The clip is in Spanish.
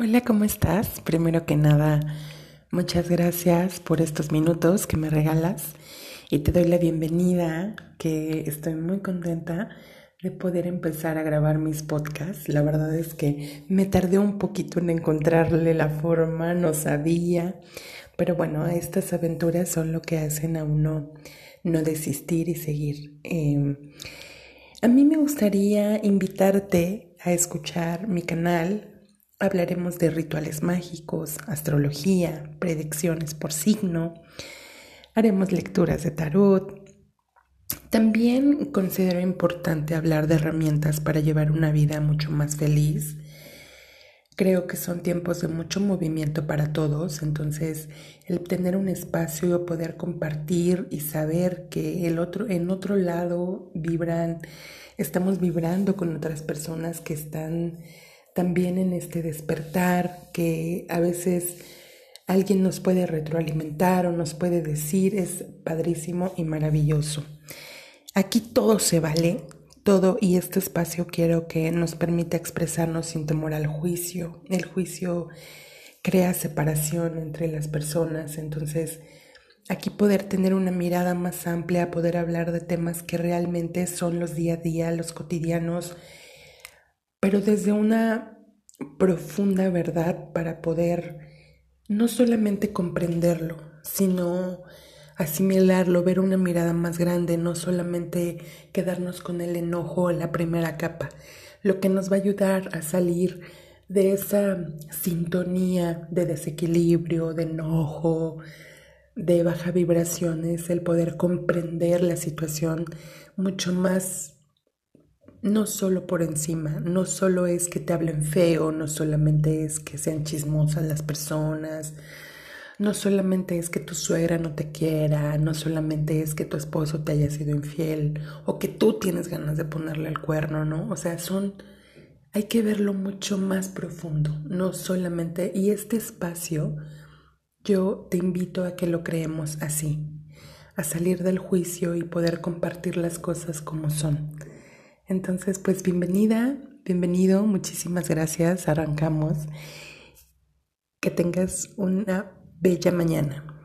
Hola, ¿cómo estás? Primero que nada, muchas gracias por estos minutos que me regalas y te doy la bienvenida, que estoy muy contenta de poder empezar a grabar mis podcasts. La verdad es que me tardé un poquito en encontrarle la forma, no sabía, pero bueno, estas aventuras son lo que hacen a uno no desistir y seguir. Em, a mí me gustaría invitarte a escuchar mi canal Hablaremos de rituales mágicos, astrología, predicciones por signo, haremos lecturas de tarot. También considero importante hablar de herramientas para llevar una vida mucho más feliz. Creo que son tiempos de mucho movimiento para todos, entonces el tener un espacio, poder compartir y saber que el otro, en otro lado vibran, estamos vibrando con otras personas que están también en este despertar que a veces alguien nos puede retroalimentar o nos puede decir es padrísimo y maravilloso. Aquí todo se vale, todo y este espacio quiero que nos permita expresarnos sin temor al juicio. El juicio crea separación entre las personas, entonces aquí poder tener una mirada más amplia, poder hablar de temas que realmente son los día a día, los cotidianos, pero desde una profunda verdad para poder no solamente comprenderlo, sino asimilarlo, ver una mirada más grande, no solamente quedarnos con el enojo en la primera capa, lo que nos va a ayudar a salir de esa sintonía de desequilibrio, de enojo, de baja vibraciones, el poder comprender la situación mucho más no solo por encima, no solo es que te hablen feo, no solamente es que sean chismosas las personas, no solamente es que tu suegra no te quiera, no solamente es que tu esposo te haya sido infiel o que tú tienes ganas de ponerle el cuerno, ¿no? O sea, son, hay que verlo mucho más profundo, no solamente, y este espacio yo te invito a que lo creemos así, a salir del juicio y poder compartir las cosas como son entonces, pues bienvenida, bienvenido, muchísimas gracias, arrancamos. Que tengas una bella mañana.